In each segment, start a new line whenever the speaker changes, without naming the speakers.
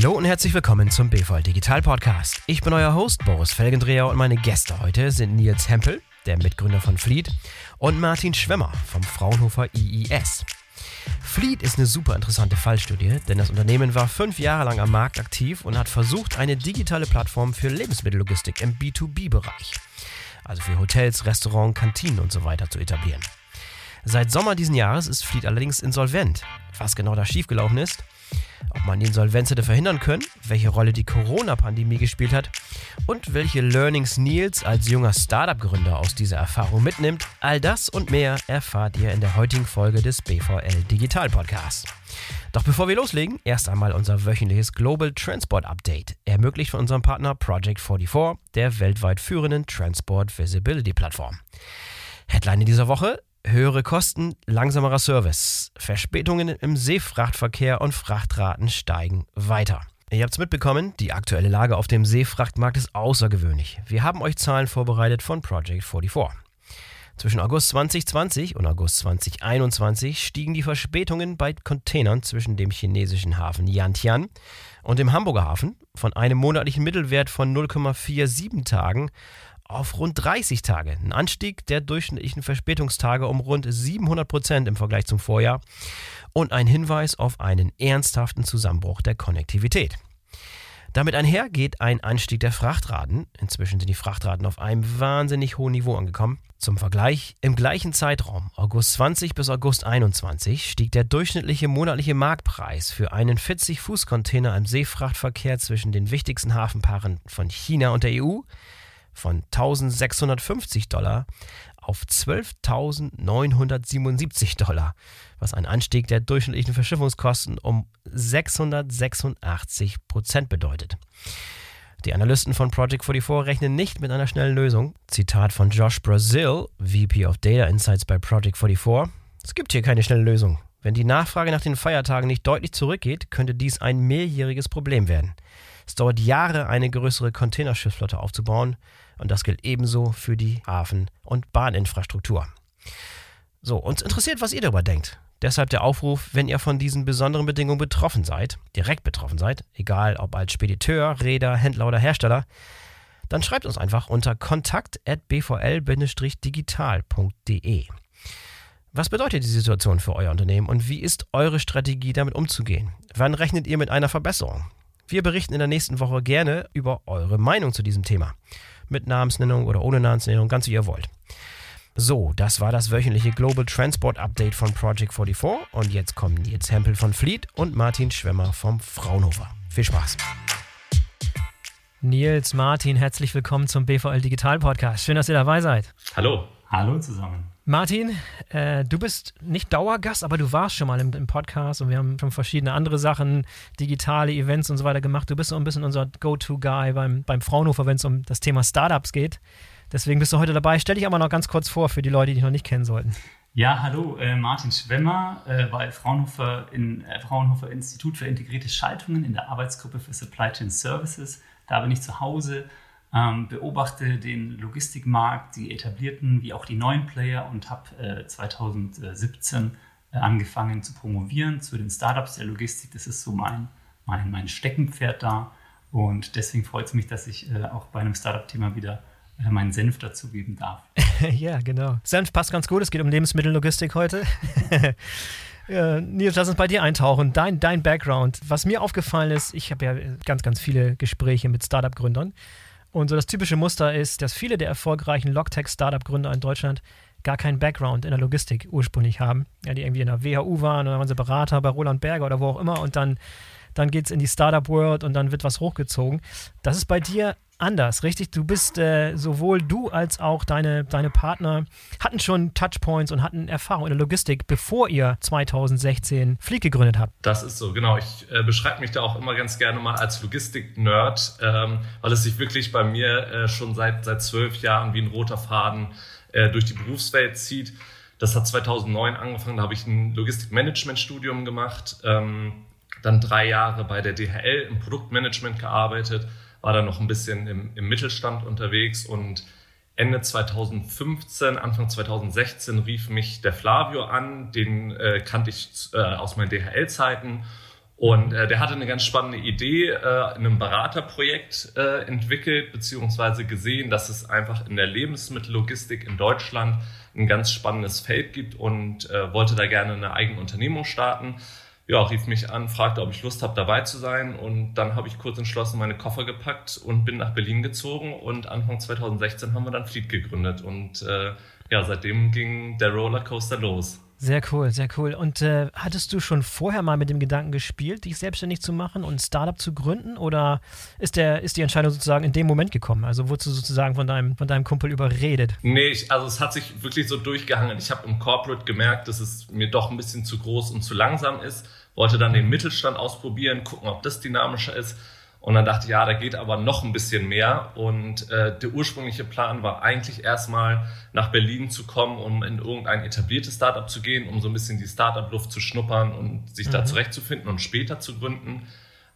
Hallo und herzlich willkommen zum BVL Digital Podcast. Ich bin euer Host Boris Felgendreher und meine Gäste heute sind Nils Hempel, der Mitgründer von Fleet, und Martin Schwemmer vom Fraunhofer IIS. Fleet ist eine super interessante Fallstudie, denn das Unternehmen war fünf Jahre lang am Markt aktiv und hat versucht, eine digitale Plattform für Lebensmittellogistik im B2B-Bereich, also für Hotels, Restaurants, Kantinen und so weiter zu etablieren. Seit Sommer diesen Jahres ist Fleet allerdings insolvent. Was genau da schiefgelaufen ist, ob man die Insolvenz hätte verhindern können, welche Rolle die Corona-Pandemie gespielt hat und welche Learnings Nils als junger Startup-Gründer aus dieser Erfahrung mitnimmt, all das und mehr erfahrt ihr in der heutigen Folge des BVL Digital Podcasts. Doch bevor wir loslegen, erst einmal unser wöchentliches Global Transport Update, ermöglicht von unserem Partner Project 44, der weltweit führenden Transport Visibility Plattform. Headline dieser Woche: höhere Kosten, langsamerer Service. Verspätungen im Seefrachtverkehr und Frachtraten steigen weiter. Ihr habt es mitbekommen, die aktuelle Lage auf dem Seefrachtmarkt ist außergewöhnlich. Wir haben euch Zahlen vorbereitet von Project 44. Zwischen August 2020 und August 2021 stiegen die Verspätungen bei Containern zwischen dem chinesischen Hafen Yantian und dem Hamburger Hafen von einem monatlichen Mittelwert von 0,47 Tagen auf rund 30 Tage. Ein Anstieg der durchschnittlichen Verspätungstage um rund 700 Prozent im Vergleich zum Vorjahr und ein Hinweis auf einen ernsthaften Zusammenbruch der Konnektivität. Damit einher geht ein Anstieg der Frachtraten. Inzwischen sind die Frachtraten auf einem wahnsinnig hohen Niveau angekommen. Zum Vergleich, im gleichen Zeitraum, August 20 bis August 21, stieg der durchschnittliche monatliche Marktpreis für einen 40-Fuß-Container im Seefrachtverkehr zwischen den wichtigsten Hafenpaaren von China und der EU von 1650 Dollar auf 12.977 Dollar, was ein Anstieg der durchschnittlichen Verschiffungskosten um 686 Prozent bedeutet. Die Analysten von Project 44 rechnen nicht mit einer schnellen Lösung. Zitat von Josh Brazil, VP of Data Insights bei Project 44. Es gibt hier keine schnelle Lösung. Wenn die Nachfrage nach den Feiertagen nicht deutlich zurückgeht, könnte dies ein mehrjähriges Problem werden. Es dauert Jahre, eine größere Containerschiffsflotte aufzubauen und das gilt ebenso für die Hafen- und Bahninfrastruktur. So, uns interessiert, was ihr darüber denkt. Deshalb der Aufruf, wenn ihr von diesen besonderen Bedingungen betroffen seid, direkt betroffen seid, egal ob als Spediteur, Räder, Händler oder Hersteller, dann schreibt uns einfach unter kontakt.bvl-digital.de. Was bedeutet die Situation für euer Unternehmen und wie ist eure Strategie damit umzugehen? Wann rechnet ihr mit einer Verbesserung? Wir berichten in der nächsten Woche gerne über eure Meinung zu diesem Thema mit Namensnennung oder ohne Namensnennung, ganz wie ihr wollt. So, das war das wöchentliche Global Transport Update von Project 44 und jetzt kommen Nils Hempel von Fleet und Martin Schwemmer vom Fraunhofer. Viel Spaß. Nils, Martin, herzlich willkommen zum BVL Digital Podcast. Schön, dass ihr dabei seid.
Hallo. Hallo zusammen.
Martin, äh, du bist nicht Dauergast, aber du warst schon mal im, im, Podcast und wir haben schon verschiedene andere Sachen, digitale Events und so weiter gemacht. Du bist so ein bisschen unser Go-To-Guy beim, beim Fraunhofer, wenn es um das Thema Startups geht. Deswegen bist du heute dabei. Stell dich aber noch ganz kurz vor für die Leute, die dich noch nicht kennen sollten.
Ja, hallo, äh, Martin Schwemmer äh, bei Fraunhofer, in, äh, Fraunhofer Institut für integrierte Schaltungen in der Arbeitsgruppe für Supply Chain Services. Da bin ich zu Hause ähm, beobachte den Logistikmarkt, die etablierten wie auch die neuen Player und habe äh, 2017 äh, angefangen zu promovieren zu den Startups der Logistik. Das ist so mein, mein, mein Steckenpferd da. Und deswegen freut es mich, dass ich äh, auch bei einem Startup-Thema wieder äh, meinen Senf dazugeben darf.
ja, genau. Senf passt ganz gut. Es geht um Lebensmittellogistik heute. Nils, lass uns bei dir eintauchen. Dein, dein Background. Was mir aufgefallen ist, ich habe ja ganz, ganz viele Gespräche mit Startup-Gründern. Und so das typische Muster ist, dass viele der erfolgreichen Logtech-Startup-Gründer in Deutschland gar keinen Background in der Logistik ursprünglich haben. Ja, die irgendwie in der WHU waren oder waren sie Berater bei Roland Berger oder wo auch immer und dann, dann geht es in die Startup-World und dann wird was hochgezogen. Das ist bei dir anders, richtig? Du bist äh, sowohl du als auch deine, deine Partner hatten schon Touchpoints und hatten Erfahrung in der Logistik, bevor ihr 2016 Fleet gegründet habt.
Das ist so, genau. Ich äh, beschreibe mich da auch immer ganz gerne mal als Logistik-Nerd, ähm, weil es sich wirklich bei mir äh, schon seit, seit zwölf Jahren wie ein roter Faden äh, durch die Berufswelt zieht. Das hat 2009 angefangen, da habe ich ein Logistik-Management-Studium gemacht, ähm, dann drei Jahre bei der DHL im Produktmanagement gearbeitet war dann noch ein bisschen im, im Mittelstand unterwegs und Ende 2015, Anfang 2016 rief mich der Flavio an, den äh, kannte ich äh, aus meinen DHL-Zeiten Und äh, der hatte eine ganz spannende Idee äh, in einem Beraterprojekt äh, entwickelt, beziehungsweise gesehen, dass es einfach in der Lebensmittellogistik in Deutschland ein ganz spannendes Feld gibt und äh, wollte da gerne eine eigene Unternehmung starten. Ja, rief mich an, fragte, ob ich Lust habe, dabei zu sein. Und dann habe ich kurz entschlossen meine Koffer gepackt und bin nach Berlin gezogen. Und Anfang 2016 haben wir dann Fleet gegründet. Und äh, ja, seitdem ging der Rollercoaster los.
Sehr cool, sehr cool. Und äh, hattest du schon vorher mal mit dem Gedanken gespielt, dich selbstständig zu machen und ein Startup zu gründen? Oder ist, der, ist die Entscheidung sozusagen in dem Moment gekommen? Also wurdest du sozusagen von deinem, von deinem Kumpel überredet?
Nee, ich, also es hat sich wirklich so durchgehangen. Ich habe im Corporate gemerkt, dass es mir doch ein bisschen zu groß und zu langsam ist. Wollte dann den Mittelstand ausprobieren, gucken, ob das dynamischer ist und dann dachte ich, ja, da geht aber noch ein bisschen mehr. Und äh, der ursprüngliche Plan war eigentlich erstmal nach Berlin zu kommen, um in irgendein etabliertes Startup zu gehen, um so ein bisschen die Startup-Luft zu schnuppern und sich mhm. da zurechtzufinden und später zu gründen.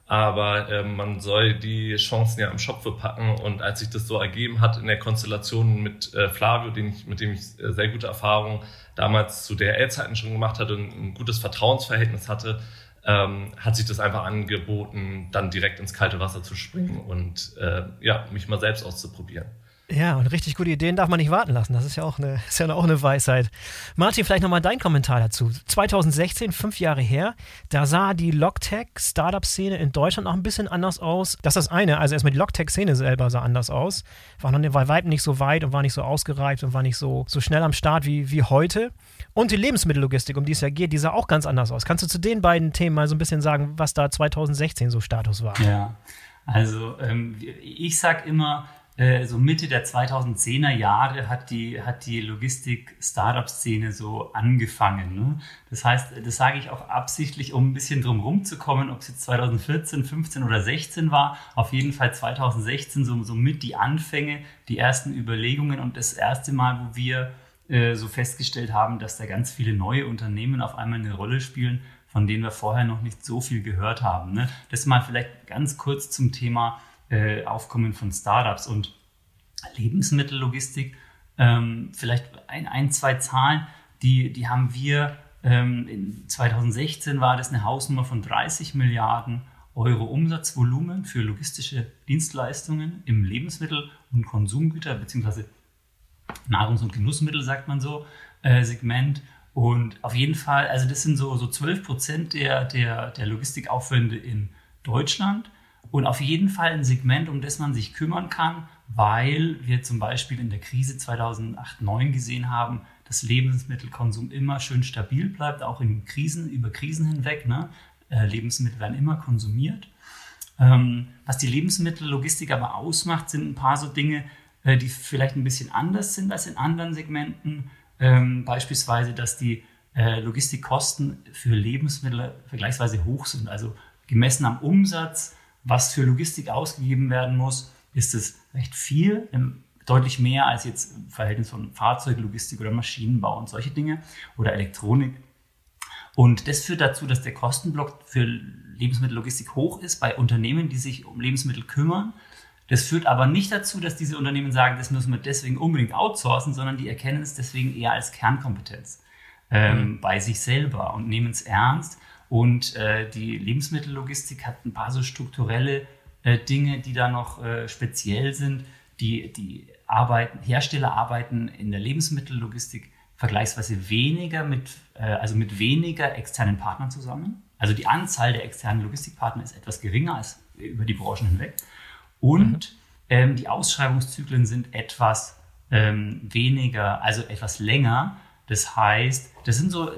Aber äh, man soll die Chancen ja am Schopfe packen. Und als sich das so ergeben hat in der Konstellation mit äh, Flavio, den ich, mit dem ich äh, sehr gute Erfahrungen damals zu DRL-Zeiten schon gemacht hatte und ein gutes Vertrauensverhältnis hatte, ähm, hat sich das einfach angeboten, dann direkt ins kalte Wasser zu springen und äh, ja, mich mal selbst auszuprobieren.
Ja, und richtig gute Ideen darf man nicht warten lassen. Das ist ja auch eine, ist ja auch eine Weisheit. Martin, vielleicht nochmal dein Kommentar dazu. 2016, fünf Jahre her, da sah die Logtech-Startup-Szene in Deutschland auch ein bisschen anders aus. Das ist das eine. Also erstmal die Logtech-Szene selber sah anders aus. War noch weit nicht so weit und war nicht so ausgereift und war nicht so, so schnell am Start wie, wie heute. Und die Lebensmittellogistik, um die es ja geht, die sah auch ganz anders aus. Kannst du zu den beiden Themen mal so ein bisschen sagen, was da 2016 so Status war?
Ja, also ähm, ich sag immer, äh, so Mitte der 2010er Jahre hat die, hat die Logistik-Startup-Szene so angefangen. Ne? Das heißt, das sage ich auch absichtlich, um ein bisschen drum rumzukommen, ob es jetzt 2014, 15 oder 16 war. Auf jeden Fall 2016 so, so mit die Anfänge, die ersten Überlegungen und das erste Mal, wo wir äh, so festgestellt haben, dass da ganz viele neue Unternehmen auf einmal eine Rolle spielen, von denen wir vorher noch nicht so viel gehört haben. Ne? Das mal vielleicht ganz kurz zum Thema äh, Aufkommen von Startups und Lebensmittellogistik. Ähm, vielleicht ein, ein, zwei Zahlen, die, die haben wir ähm, in 2016 war das eine Hausnummer von 30 Milliarden Euro Umsatzvolumen für logistische Dienstleistungen im Lebensmittel- und Konsumgüter bzw. Nahrungs- und Genussmittel, sagt man so, äh, Segment. Und auf jeden Fall, also das sind so, so 12 Prozent der, der, der Logistikaufwände in Deutschland. Und auf jeden Fall ein Segment, um das man sich kümmern kann, weil wir zum Beispiel in der Krise 2008-2009 gesehen haben, dass Lebensmittelkonsum immer schön stabil bleibt, auch in Krisen, über Krisen hinweg. Ne? Äh, Lebensmittel werden immer konsumiert. Ähm, was die Lebensmittellogistik aber ausmacht, sind ein paar so Dinge, äh, die vielleicht ein bisschen anders sind als in anderen Segmenten. Ähm, beispielsweise, dass die äh, Logistikkosten für Lebensmittel vergleichsweise hoch sind, also gemessen am Umsatz was für Logistik ausgegeben werden muss, ist es recht viel, deutlich mehr als jetzt im Verhältnis von Fahrzeuglogistik oder Maschinenbau und solche Dinge oder Elektronik. Und das führt dazu, dass der Kostenblock für Lebensmittellogistik hoch ist bei Unternehmen, die sich um Lebensmittel kümmern. Das führt aber nicht dazu, dass diese Unternehmen sagen, das müssen wir deswegen unbedingt outsourcen, sondern die erkennen es deswegen eher als Kernkompetenz ähm, mhm. bei sich selber und nehmen es ernst und äh, die Lebensmittellogistik hat ein paar so strukturelle äh, Dinge, die da noch äh, speziell sind. Die, die arbeiten, Hersteller arbeiten in der Lebensmittellogistik vergleichsweise weniger mit, äh, also mit weniger externen Partnern zusammen. Also die Anzahl der externen Logistikpartner ist etwas geringer als über die Branchen hinweg. Und mhm. ähm, die Ausschreibungszyklen sind etwas ähm, weniger, also etwas länger. Das heißt, das sind so,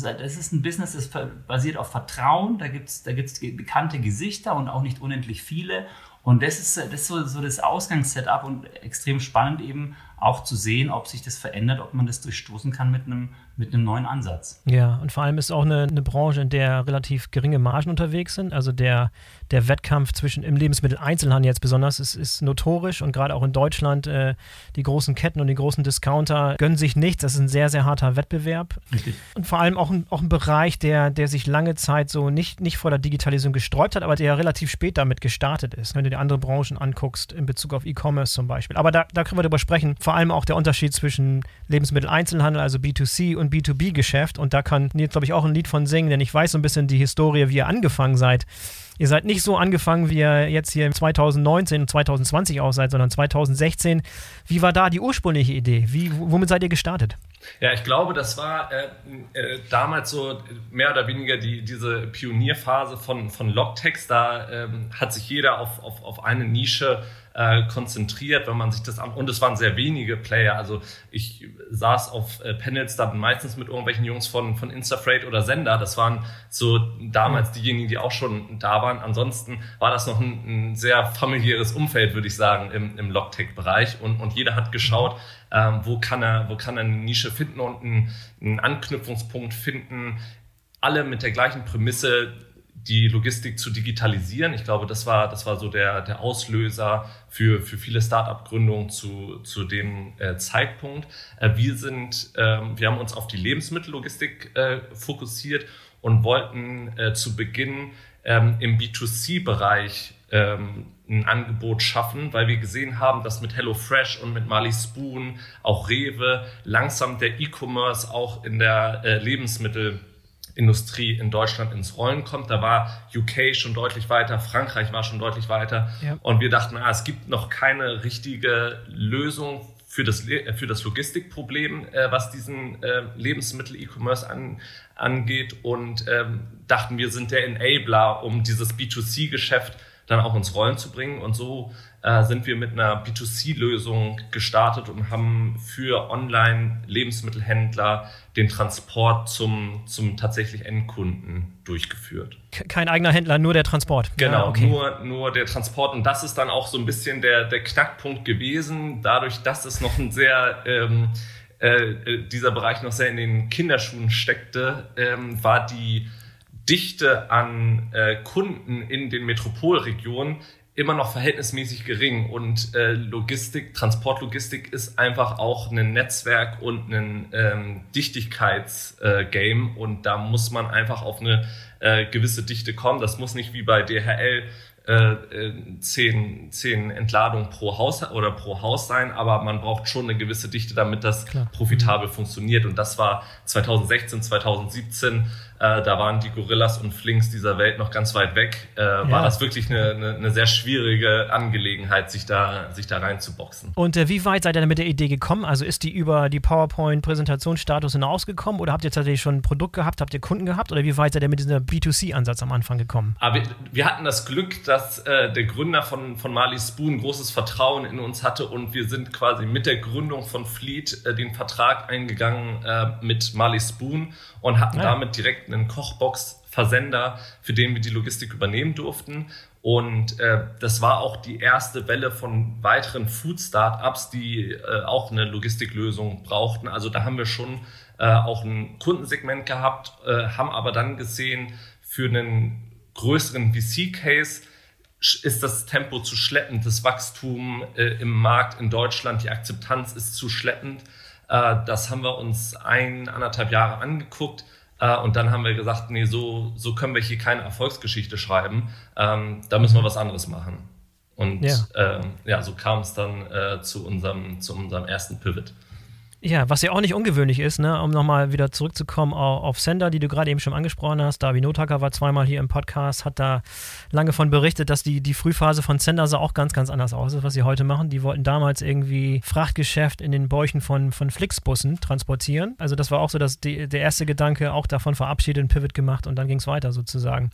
das ist ein Business, das basiert auf Vertrauen. Da gibt es da gibt's bekannte Gesichter und auch nicht unendlich viele. Und das ist, das ist so, so das Ausgangssetup und extrem spannend eben auch zu sehen, ob sich das verändert, ob man das durchstoßen kann mit einem, mit einem neuen Ansatz.
Ja, und vor allem ist auch eine, eine Branche, in der relativ geringe Margen unterwegs sind. Also der, der Wettkampf zwischen im Lebensmitteleinzelhandel jetzt besonders ist, ist notorisch und gerade auch in Deutschland äh, die großen Ketten und die großen Discounter gönnen sich nichts. Das ist ein sehr, sehr harter Wettbewerb. Richtig. Und vor allem auch ein, auch ein Bereich, der, der sich lange Zeit so nicht, nicht vor der Digitalisierung gesträubt hat, aber der relativ spät damit gestartet ist. Wenn du dir andere Branchen anguckst, in Bezug auf E-Commerce zum Beispiel. Aber da, da können wir drüber sprechen. Vor vor allem auch der Unterschied zwischen Lebensmitteleinzelhandel, also B2C und B2B-Geschäft. Und da kann Nils, glaube ich, auch ein Lied von singen, denn ich weiß so ein bisschen die Historie, wie ihr angefangen seid. Ihr seid nicht so angefangen, wie ihr jetzt hier 2019 und 2020 aus seid, sondern 2016. Wie war da die ursprüngliche Idee? Wie, womit seid ihr gestartet?
Ja, ich glaube, das war äh, äh, damals so mehr oder weniger die, diese Pionierphase von, von Logtext. Da ähm, hat sich jeder auf, auf, auf eine Nische äh, konzentriert, wenn man sich das an. Und es waren sehr wenige Player. Also ich saß auf äh, Panels dann meistens mit irgendwelchen Jungs von, von Instafreight oder Sender. Das waren so damals diejenigen, die auch schon da waren. Ansonsten war das noch ein, ein sehr familiäres Umfeld, würde ich sagen, im, im Logtech-Bereich. Und, und jeder hat geschaut, ähm, wo, kann er, wo kann er eine Nische finden und einen, einen Anknüpfungspunkt finden. Alle mit der gleichen Prämisse, die Logistik zu digitalisieren. Ich glaube, das war, das war so der, der Auslöser für, für viele Start-up-Gründungen zu, zu dem äh, Zeitpunkt. Äh, wir sind, ähm, wir haben uns auf die Lebensmittellogistik äh, fokussiert und wollten äh, zu Beginn ähm, im B2C-Bereich ähm, ein Angebot schaffen, weil wir gesehen haben, dass mit HelloFresh und mit Marley Spoon, auch Rewe, langsam der E-Commerce auch in der äh, Lebensmittel Industrie in Deutschland ins Rollen kommt. Da war UK schon deutlich weiter, Frankreich war schon deutlich weiter. Ja. Und wir dachten, ah, es gibt noch keine richtige Lösung für das, für das Logistikproblem, äh, was diesen äh, Lebensmittel-E-Commerce an, angeht. Und ähm, dachten, wir sind der Enabler, um dieses B2C-Geschäft dann auch ins Rollen zu bringen. Und so sind wir mit einer B2C-Lösung gestartet und haben für Online-Lebensmittelhändler den Transport zum, zum tatsächlich Endkunden durchgeführt.
Kein eigener Händler, nur der Transport.
Genau, ja, okay. nur, nur der Transport. Und das ist dann auch so ein bisschen der, der Knackpunkt gewesen, dadurch, dass es noch ein sehr ähm, äh, dieser Bereich noch sehr in den Kinderschuhen steckte, ähm, war die Dichte an äh, Kunden in den Metropolregionen immer noch verhältnismäßig gering und äh, Logistik, Transportlogistik ist einfach auch ein Netzwerk und ein ähm, Dichtigkeitsgame äh, und da muss man einfach auf eine äh, gewisse Dichte kommen. Das muss nicht wie bei DHL äh, äh, zehn, zehn Entladungen pro Haus oder pro Haus sein, aber man braucht schon eine gewisse Dichte, damit das Klar. profitabel mhm. funktioniert. Und das war 2016, 2017 äh, da waren die Gorillas und Flinks dieser Welt noch ganz weit weg, äh, ja. war das wirklich eine, eine, eine, sehr schwierige Angelegenheit, sich da, sich da reinzuboxen.
Und äh, wie weit seid ihr denn mit der Idee gekommen? Also ist die über die PowerPoint-Präsentationsstatus hinausgekommen oder habt ihr tatsächlich schon ein Produkt gehabt, habt ihr Kunden gehabt oder wie weit seid ihr mit diesem B2C-Ansatz am Anfang gekommen?
Aber wir, wir hatten das Glück, dass äh, der Gründer von, von Marley Spoon großes Vertrauen in uns hatte und wir sind quasi mit der Gründung von Fleet äh, den Vertrag eingegangen äh, mit Marley Spoon und hatten ja. damit direkt einen Kochbox-Versender, für den wir die Logistik übernehmen durften. Und äh, das war auch die erste Welle von weiteren Food-Startups, die äh, auch eine Logistiklösung brauchten. Also da haben wir schon äh, auch ein Kundensegment gehabt, äh, haben aber dann gesehen, für einen größeren VC-Case ist das Tempo zu schleppend, das Wachstum äh, im Markt in Deutschland, die Akzeptanz ist zu schleppend. Äh, das haben wir uns ein, anderthalb Jahre angeguckt. Äh, und dann haben wir gesagt, nee, so, so können wir hier keine Erfolgsgeschichte schreiben. Ähm, da müssen wir was anderes machen. Und ja, ähm, ja so kam es dann äh, zu, unserem, zu unserem ersten Pivot.
Ja, was ja auch nicht ungewöhnlich ist, ne, um nochmal wieder zurückzukommen auf Sender, die du gerade eben schon angesprochen hast. Davi Notaka war zweimal hier im Podcast, hat da lange von berichtet, dass die, die Frühphase von Sender sah auch ganz, ganz anders aus, was sie heute machen. Die wollten damals irgendwie Frachtgeschäft in den Bäuchen von, von Flixbussen transportieren. Also das war auch so dass die, der erste Gedanke, auch davon verabschiedet, Pivot gemacht und dann ging es weiter sozusagen.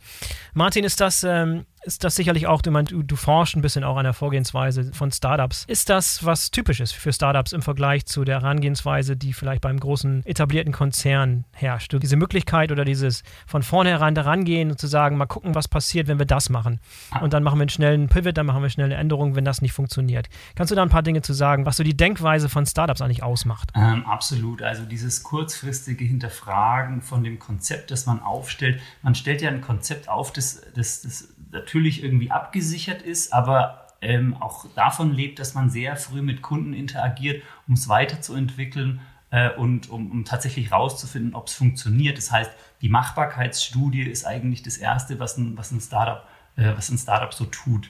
Martin, ist das, ähm, ist das sicherlich auch, du, meinst, du, du forschst ein bisschen auch an der Vorgehensweise von Startups. Ist das was Typisches für Startups im Vergleich zu der Herangehensweise, die vielleicht beim großen etablierten Konzern herrscht? Diese Möglichkeit oder dieses von vornherein daran gehen und zu sagen, mal gucken, was passiert, wenn wir das machen. Und dann machen wir einen schnellen Pivot, dann machen wir schnell eine Änderung, wenn das nicht funktioniert. Kannst du da ein paar Dinge zu sagen, was so die Denkweise von Startups eigentlich ausmacht?
Ähm, absolut. Also dieses kurzfristige Hinterfragen von dem Konzept, das man aufstellt. Man stellt ja ein Konzept auf, das, das, das natürlich irgendwie abgesichert ist, aber ähm, auch davon lebt, dass man sehr früh mit Kunden interagiert, um es weiterzuentwickeln äh, und um, um tatsächlich rauszufinden, ob es funktioniert. Das heißt, die Machbarkeitsstudie ist eigentlich das Erste, was ein, was ein Startup, äh, was ein Startup so tut.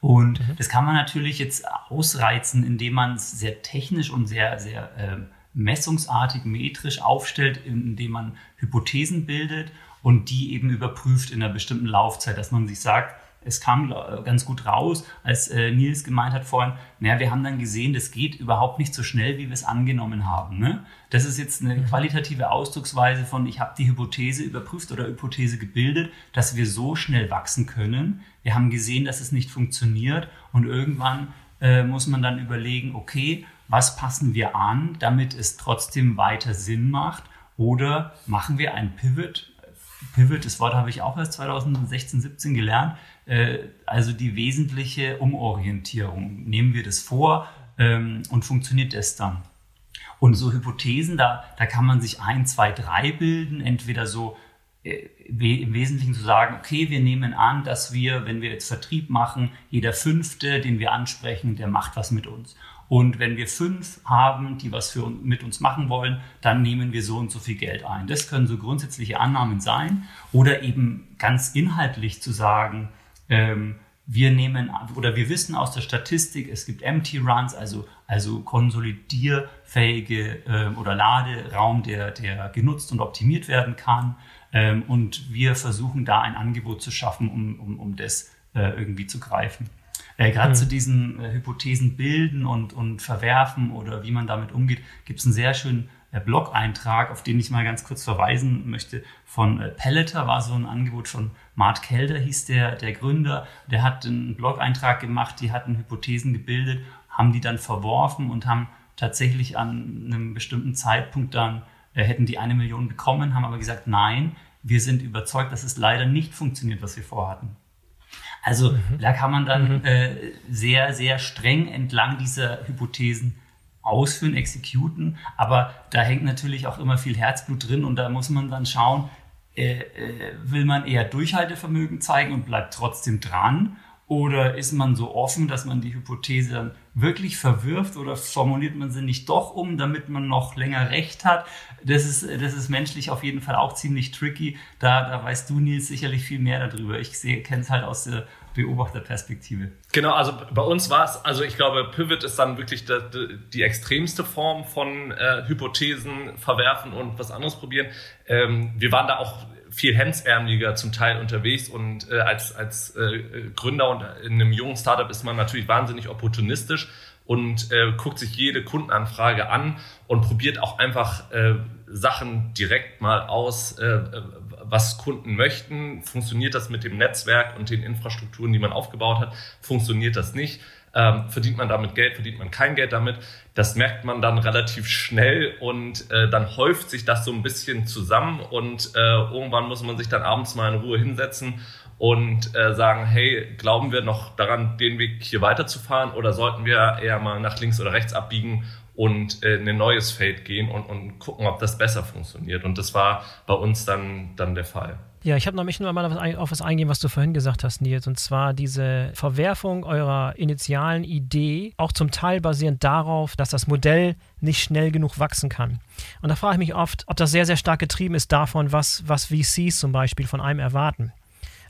Und mhm. das kann man natürlich jetzt ausreizen, indem man es sehr technisch und sehr, sehr äh, messungsartig, metrisch aufstellt, indem man Hypothesen bildet und die eben überprüft in einer bestimmten Laufzeit, dass man sich sagt, es kam ganz gut raus, als äh, Nils gemeint hat vorhin, naja, wir haben dann gesehen, das geht überhaupt nicht so schnell, wie wir es angenommen haben. Ne? Das ist jetzt eine mhm. qualitative Ausdrucksweise von, ich habe die Hypothese überprüft oder Hypothese gebildet, dass wir so schnell wachsen können. Wir haben gesehen, dass es nicht funktioniert und irgendwann äh, muss man dann überlegen, okay, was passen wir an, damit es trotzdem weiter Sinn macht oder machen wir ein Pivot Pivot, das Wort habe ich auch erst 2016, 17 gelernt. Äh, also die wesentliche Umorientierung. Nehmen wir das vor ähm, und funktioniert das dann? Und so Hypothesen, da, da kann man sich ein, zwei, drei bilden. Entweder so äh, im Wesentlichen zu sagen, okay, wir nehmen an, dass wir, wenn wir jetzt Vertrieb machen, jeder Fünfte, den wir ansprechen, der macht was mit uns. Und wenn wir fünf haben, die was für, mit uns machen wollen, dann nehmen wir so und so viel Geld ein. Das können so grundsätzliche Annahmen sein. Oder eben ganz inhaltlich zu sagen, ähm, wir nehmen oder wir wissen aus der Statistik, es gibt Empty Runs, also, also konsolidierfähige äh, oder Laderaum, der, der genutzt und optimiert werden kann. Ähm, und wir versuchen da ein Angebot zu schaffen, um, um, um das äh, irgendwie zu greifen. Äh, Gerade mhm. zu diesen äh, Hypothesen bilden und, und verwerfen oder wie man damit umgeht, gibt es einen sehr schönen äh, Blog-Eintrag, auf den ich mal ganz kurz verweisen möchte, von äh, Pelleter, war so ein Angebot von Mart Kelder, hieß der, der Gründer. Der hat einen Blog-Eintrag gemacht, die hatten Hypothesen gebildet, haben die dann verworfen und haben tatsächlich an einem bestimmten Zeitpunkt dann, äh, hätten die eine Million bekommen, haben aber gesagt, nein, wir sind überzeugt, dass es leider nicht funktioniert, was wir vorhatten. Also mhm. da kann man dann mhm. äh, sehr, sehr streng entlang dieser Hypothesen ausführen, exekuten. Aber da hängt natürlich auch immer viel Herzblut drin und da muss man dann schauen, äh, äh, will man eher Durchhaltevermögen zeigen und bleibt trotzdem dran oder ist man so offen, dass man die Hypothese dann wirklich verwirft oder formuliert man sie nicht doch um, damit man noch länger Recht hat? Das ist, das ist menschlich auf jeden Fall auch ziemlich tricky. Da, da weißt du, Nils, sicherlich viel mehr darüber. Ich kenne es halt aus der Beobachterperspektive.
Genau, also bei uns war es, also ich glaube, Pivot ist dann wirklich die, die, die extremste Form von äh, Hypothesen verwerfen und was anderes probieren. Ähm, wir waren da auch viel hemdsärmeliger zum Teil unterwegs und äh, als, als äh, Gründer und in einem jungen Startup ist man natürlich wahnsinnig opportunistisch und äh, guckt sich jede Kundenanfrage an und probiert auch einfach äh, Sachen direkt mal aus, äh, was Kunden möchten. Funktioniert das mit dem Netzwerk und den Infrastrukturen, die man aufgebaut hat? Funktioniert das nicht? Ähm, verdient man damit Geld, verdient man kein Geld damit. Das merkt man dann relativ schnell und äh, dann häuft sich das so ein bisschen zusammen und äh, irgendwann muss man sich dann abends mal in Ruhe hinsetzen und äh, sagen, hey, glauben wir noch daran, den Weg hier weiterzufahren oder sollten wir eher mal nach links oder rechts abbiegen und äh, in ein neues Feld gehen und, und gucken, ob das besser funktioniert. Und das war bei uns dann, dann der Fall.
Ja, ich habe noch mich nur mal auf was eingehen, was du vorhin gesagt hast, Nils, und zwar diese Verwerfung eurer initialen Idee, auch zum Teil basierend darauf, dass das Modell nicht schnell genug wachsen kann. Und da frage ich mich oft, ob das sehr, sehr stark getrieben ist davon, was, was VCs zum Beispiel von einem erwarten.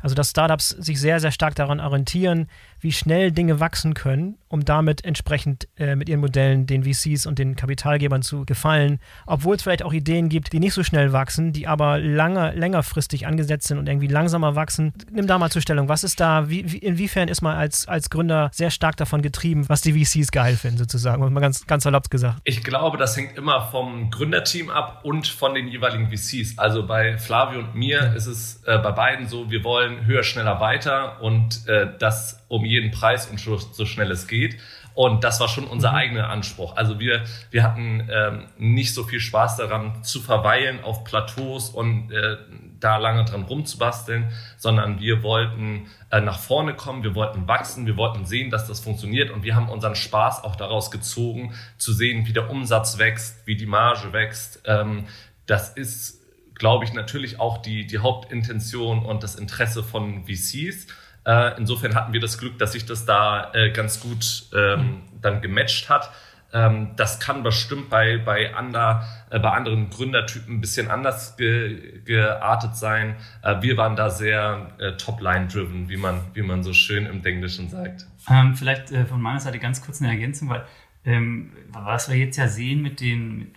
Also dass Startups sich sehr, sehr stark daran orientieren, wie schnell Dinge wachsen können, um damit entsprechend äh, mit ihren Modellen den VCs und den Kapitalgebern zu gefallen, obwohl es vielleicht auch Ideen gibt, die nicht so schnell wachsen, die aber lange, längerfristig angesetzt sind und irgendwie langsamer wachsen. Nimm da mal zur Stellung. Was ist da, wie, wie, inwiefern ist man als, als Gründer sehr stark davon getrieben, was die VCs geil finden, sozusagen, mal ganz, ganz erlaubt gesagt?
Ich glaube, das hängt immer vom Gründerteam ab und von den jeweiligen VCs. Also bei Flavio und mir ja. ist es äh, bei beiden so, wir wollen höher, schneller, weiter und äh, das um jeden Preis und so schnell es geht. Und das war schon unser mhm. eigener Anspruch. Also wir, wir hatten ähm, nicht so viel Spaß daran zu verweilen auf Plateaus und äh, da lange dran rumzubasteln, sondern wir wollten äh, nach vorne kommen, wir wollten wachsen, wir wollten sehen, dass das funktioniert und wir haben unseren Spaß auch daraus gezogen, zu sehen, wie der Umsatz wächst, wie die Marge wächst. Ähm, das ist, glaube ich, natürlich auch die, die Hauptintention und das Interesse von VCs. Äh, insofern hatten wir das Glück, dass sich das da äh, ganz gut ähm, dann gematcht hat. Ähm, das kann bestimmt bei, bei, ander, äh, bei anderen Gründertypen ein bisschen anders ge, geartet sein. Wir waren da sehr top-line-driven, wie man, wie man so schön im Englischen sagt.
Ähm, vielleicht von meiner Seite ganz kurz eine Ergänzung, weil ähm, was wir jetzt ja sehen mit den,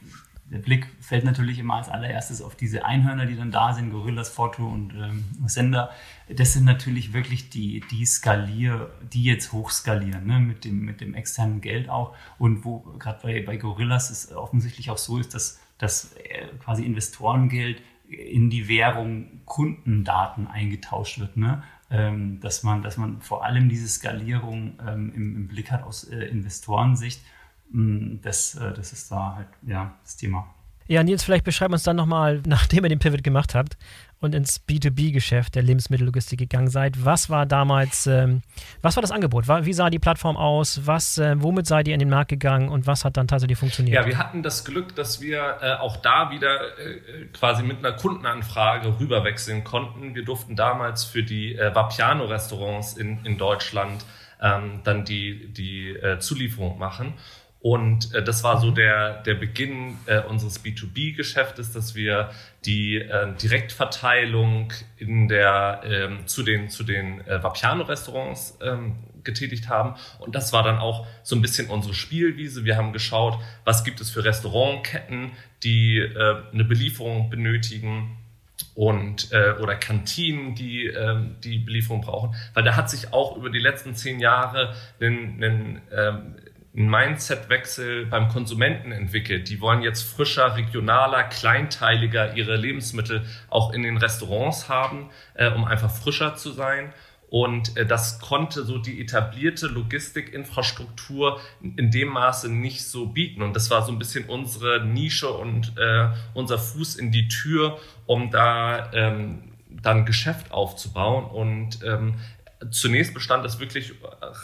der Blick fällt natürlich immer als allererstes auf diese Einhörner, die dann da sind, Gorillas, Foto und ähm, Sender. Das sind natürlich wirklich die, die skalier, die jetzt hochskalieren, ne? mit, dem, mit dem externen Geld auch. Und wo gerade bei, bei Gorillas es offensichtlich auch so ist, dass, dass äh, quasi Investorengeld in die Währung Kundendaten eingetauscht wird. Ne? Ähm, dass, man, dass man vor allem diese Skalierung ähm, im, im, Blick hat aus äh, Investorensicht. Mm, das, äh, das ist da halt ja, das Thema.
Ja, Nils, vielleicht beschreib uns dann nochmal, nachdem ihr den Pivot gemacht habt und ins B2B-Geschäft der Lebensmittellogistik gegangen seid, was war damals, ähm, was war das Angebot? Wie sah die Plattform aus? Was, äh, womit seid ihr in den Markt gegangen und was hat dann tatsächlich funktioniert?
Ja, wir hatten das Glück, dass wir äh, auch da wieder äh, quasi mit einer Kundenanfrage rüberwechseln konnten. Wir durften damals für die äh, Vapiano-Restaurants in, in Deutschland ähm, dann die, die äh, Zulieferung machen. Und äh, das war so der, der Beginn äh, unseres B2B-Geschäftes, dass wir die äh, Direktverteilung in der, ähm, zu den, zu den äh, Vapiano-Restaurants ähm, getätigt haben. Und das war dann auch so ein bisschen unsere Spielwiese. Wir haben geschaut, was gibt es für Restaurantketten, die äh, eine Belieferung benötigen und äh, oder Kantinen, die ähm, die Belieferung brauchen, weil da hat sich auch über die letzten zehn Jahre einen, einen ähm, ein Mindset-Wechsel beim Konsumenten entwickelt. Die wollen jetzt frischer, regionaler, kleinteiliger ihre Lebensmittel auch in den Restaurants haben, äh, um einfach frischer zu sein. Und äh, das konnte so die etablierte Logistikinfrastruktur in dem Maße nicht so bieten. Und das war so ein bisschen unsere Nische und äh, unser Fuß in die Tür, um da ähm, dann Geschäft aufzubauen. Und ähm, Zunächst bestand das wirklich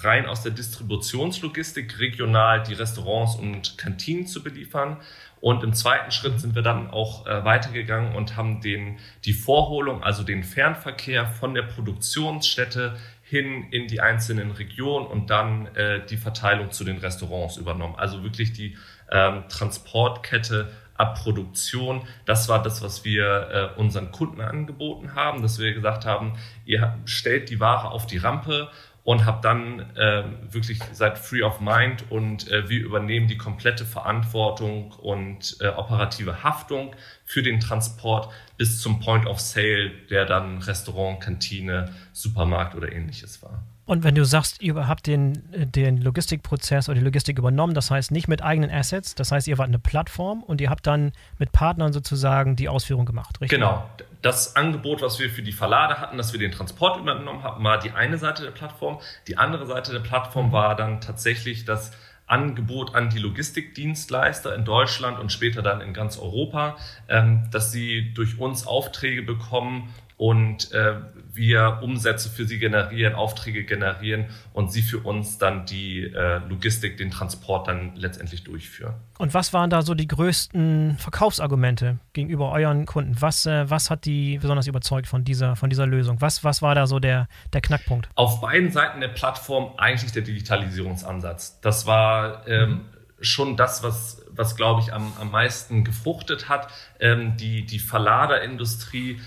rein aus der Distributionslogistik, regional die Restaurants und Kantinen zu beliefern. Und im zweiten Schritt sind wir dann auch äh, weitergegangen und haben den, die Vorholung, also den Fernverkehr von der Produktionsstätte hin in die einzelnen Regionen und dann äh, die Verteilung zu den Restaurants übernommen. Also wirklich die ähm, Transportkette ab Produktion. Das war das, was wir äh, unseren Kunden angeboten haben, dass wir gesagt haben, ihr stellt die Ware auf die Rampe und habt dann äh, wirklich seid free of mind und äh, wir übernehmen die komplette Verantwortung und äh, operative Haftung für den Transport bis zum Point of Sale, der dann Restaurant, Kantine, Supermarkt oder ähnliches war.
Und wenn du sagst, ihr habt den, den Logistikprozess oder die Logistik übernommen, das heißt nicht mit eigenen Assets, das heißt, ihr wart eine Plattform und ihr habt dann mit Partnern sozusagen die Ausführung gemacht,
richtig? Genau. Das Angebot, was wir für die Verlade hatten, dass wir den Transport übernommen haben, war die eine Seite der Plattform. Die andere Seite der Plattform war dann tatsächlich das Angebot an die Logistikdienstleister in Deutschland und später dann in ganz Europa, ähm, dass sie durch uns Aufträge bekommen und äh, wir Umsätze für sie generieren, Aufträge generieren und sie für uns dann die äh, Logistik, den Transport dann letztendlich durchführen.
Und was waren da so die größten Verkaufsargumente gegenüber euren Kunden? Was, äh, was hat die besonders überzeugt von dieser, von dieser Lösung? Was, was war da so der, der Knackpunkt?
Auf beiden Seiten der Plattform eigentlich der Digitalisierungsansatz. Das war ähm, mhm. schon das, was was glaube ich am, am meisten gefruchtet hat. Ähm, die, die Verladerindustrie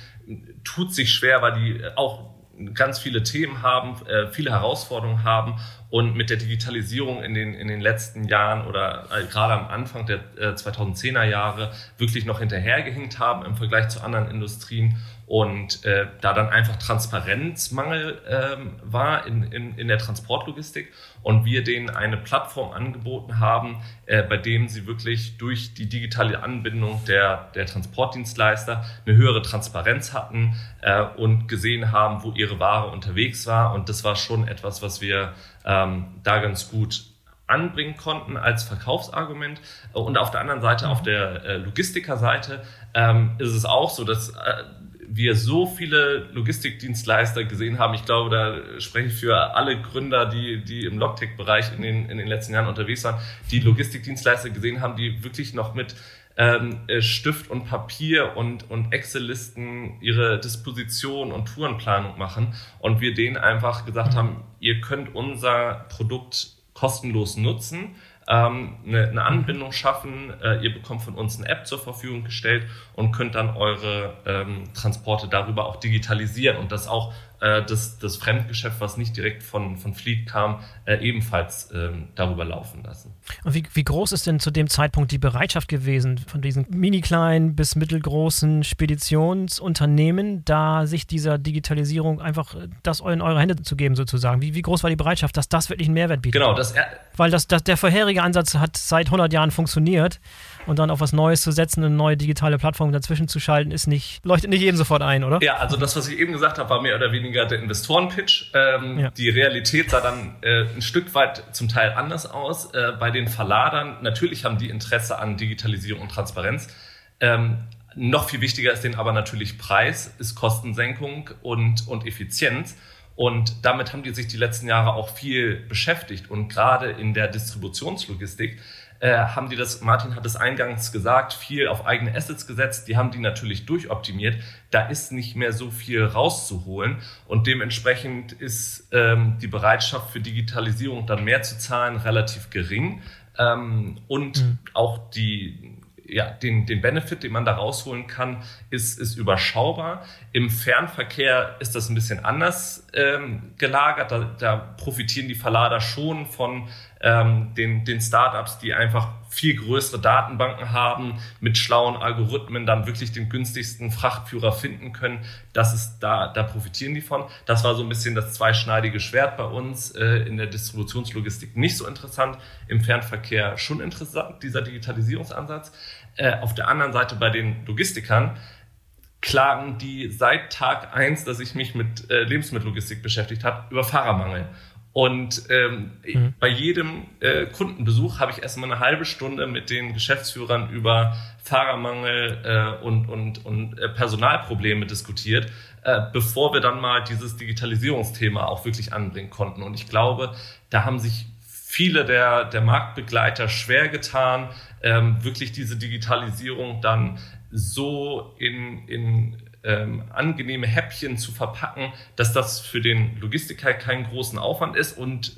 tut sich schwer, weil die auch ganz viele Themen haben, äh, viele Herausforderungen haben und mit der Digitalisierung in den, in den letzten Jahren oder äh, gerade am Anfang der äh, 2010er Jahre wirklich noch hinterhergehinkt haben im Vergleich zu anderen Industrien und äh, da dann einfach Transparenzmangel ähm, war in, in, in der Transportlogistik und wir denen eine Plattform angeboten haben, äh, bei dem sie wirklich durch die digitale Anbindung der, der Transportdienstleister eine höhere Transparenz hatten äh, und gesehen haben, wo ihre Ware unterwegs war. Und das war schon etwas, was wir ähm, da ganz gut anbringen konnten als Verkaufsargument. Und auf der anderen Seite, auf der äh, Logistikerseite, ähm, ist es auch so, dass äh, wir so viele Logistikdienstleister gesehen haben. Ich glaube, da spreche ich für alle Gründer, die, die im Logtech-Bereich in den, in den letzten Jahren unterwegs waren, die Logistikdienstleister gesehen haben, die wirklich noch mit ähm, äh, Stift und Papier und, und Excel-Listen ihre Disposition und Tourenplanung machen und wir denen einfach gesagt haben, ihr könnt unser Produkt kostenlos nutzen ähm, eine, eine Anbindung schaffen. Äh, ihr bekommt von uns eine App zur Verfügung gestellt und könnt dann eure ähm, Transporte darüber auch digitalisieren und das auch äh, das, das Fremdgeschäft, was nicht direkt von, von Fleet kam, äh, ebenfalls ähm, darüber laufen lassen.
Und wie, wie groß ist denn zu dem Zeitpunkt die Bereitschaft gewesen, von diesen mini-kleinen bis mittelgroßen Speditionsunternehmen, da sich dieser Digitalisierung einfach äh, das in eure Hände zu geben, sozusagen? Wie, wie groß war die Bereitschaft, dass das wirklich einen Mehrwert bietet?
Genau, das
weil das, das, der vorherige Ansatz hat seit 100 Jahren funktioniert und dann auf was Neues zu setzen, eine neue digitale Plattform dazwischen zu schalten, ist nicht, leuchtet nicht jedem sofort ein, oder?
Ja, also das, was ich eben gesagt habe, war mehr oder weniger der Investorenpitch. Ähm, ja. Die Realität sah dann äh, ein Stück weit zum Teil anders aus. Äh, bei den Verladern, natürlich haben die Interesse an Digitalisierung und Transparenz. Ähm, noch viel wichtiger ist denen aber natürlich Preis, ist Kostensenkung und, und Effizienz. Und damit haben die sich die letzten Jahre auch viel beschäftigt. Und gerade in der Distributionslogistik äh, haben die das, Martin hat es eingangs gesagt, viel auf eigene Assets gesetzt. Die haben die natürlich durchoptimiert. Da ist nicht mehr so viel rauszuholen. Und dementsprechend ist ähm, die Bereitschaft für Digitalisierung dann mehr zu zahlen relativ gering. Ähm, und mhm. auch die ja, den, den Benefit, den man da rausholen kann, ist, ist überschaubar. Im Fernverkehr ist das ein bisschen anders ähm, gelagert. Da, da profitieren die Verlader schon von ähm, den, den Startups, die einfach viel größere Datenbanken haben, mit schlauen Algorithmen dann wirklich den günstigsten Frachtführer finden können. Das ist da, da profitieren die von. Das war so ein bisschen das zweischneidige Schwert bei uns äh, in der Distributionslogistik nicht so interessant, im Fernverkehr schon interessant, dieser Digitalisierungsansatz. Äh, auf der anderen Seite bei den Logistikern klagen die seit Tag eins, dass ich mich mit äh, Lebensmittellogistik beschäftigt habe, über Fahrermangel. Und ähm, mhm. bei jedem äh, Kundenbesuch habe ich erstmal eine halbe Stunde mit den Geschäftsführern über Fahrermangel äh, und, und, und äh, Personalprobleme diskutiert, äh, bevor wir dann mal dieses Digitalisierungsthema auch wirklich anbringen konnten. Und ich glaube, da haben sich viele der, der Marktbegleiter schwer getan, ähm, wirklich diese Digitalisierung dann so in, in ähm, angenehme Häppchen zu verpacken, dass das für den Logistiker keinen großen Aufwand ist und